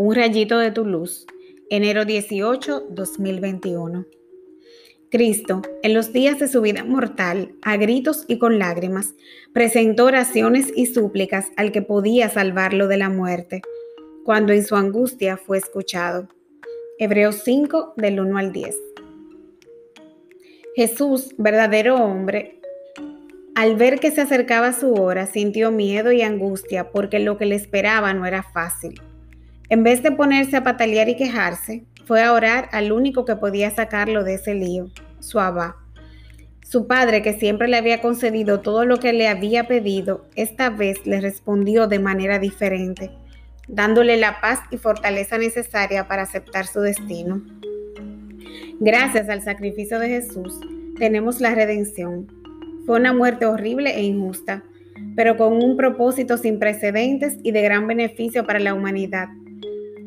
Un rayito de tu luz, enero 18, 2021. Cristo, en los días de su vida mortal, a gritos y con lágrimas, presentó oraciones y súplicas al que podía salvarlo de la muerte, cuando en su angustia fue escuchado. Hebreos 5, del 1 al 10. Jesús, verdadero hombre, al ver que se acercaba su hora, sintió miedo y angustia porque lo que le esperaba no era fácil. En vez de ponerse a patalear y quejarse, fue a orar al único que podía sacarlo de ese lío, su abba. Su padre, que siempre le había concedido todo lo que le había pedido, esta vez le respondió de manera diferente, dándole la paz y fortaleza necesaria para aceptar su destino. Gracias al sacrificio de Jesús, tenemos la redención. Fue una muerte horrible e injusta, pero con un propósito sin precedentes y de gran beneficio para la humanidad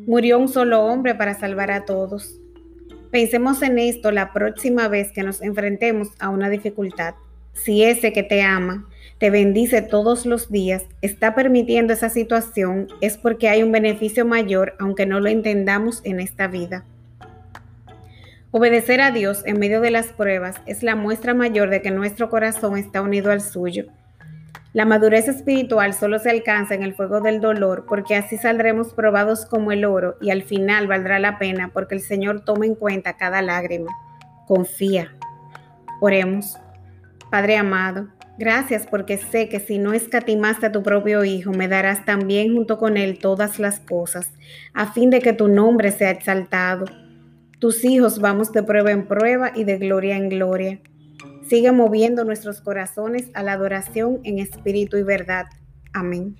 Murió un solo hombre para salvar a todos. Pensemos en esto la próxima vez que nos enfrentemos a una dificultad. Si ese que te ama, te bendice todos los días, está permitiendo esa situación, es porque hay un beneficio mayor, aunque no lo entendamos en esta vida. Obedecer a Dios en medio de las pruebas es la muestra mayor de que nuestro corazón está unido al suyo la madurez espiritual solo se alcanza en el fuego del dolor, porque así saldremos probados como el oro y al final valdrá la pena porque el Señor toma en cuenta cada lágrima. Confía. Oremos. Padre amado, gracias porque sé que si no escatimaste a tu propio Hijo, me darás también junto con Él todas las cosas, a fin de que tu nombre sea exaltado. Tus hijos vamos de prueba en prueba y de gloria en gloria. Sigue moviendo nuestros corazones a la adoración en espíritu y verdad. Amén.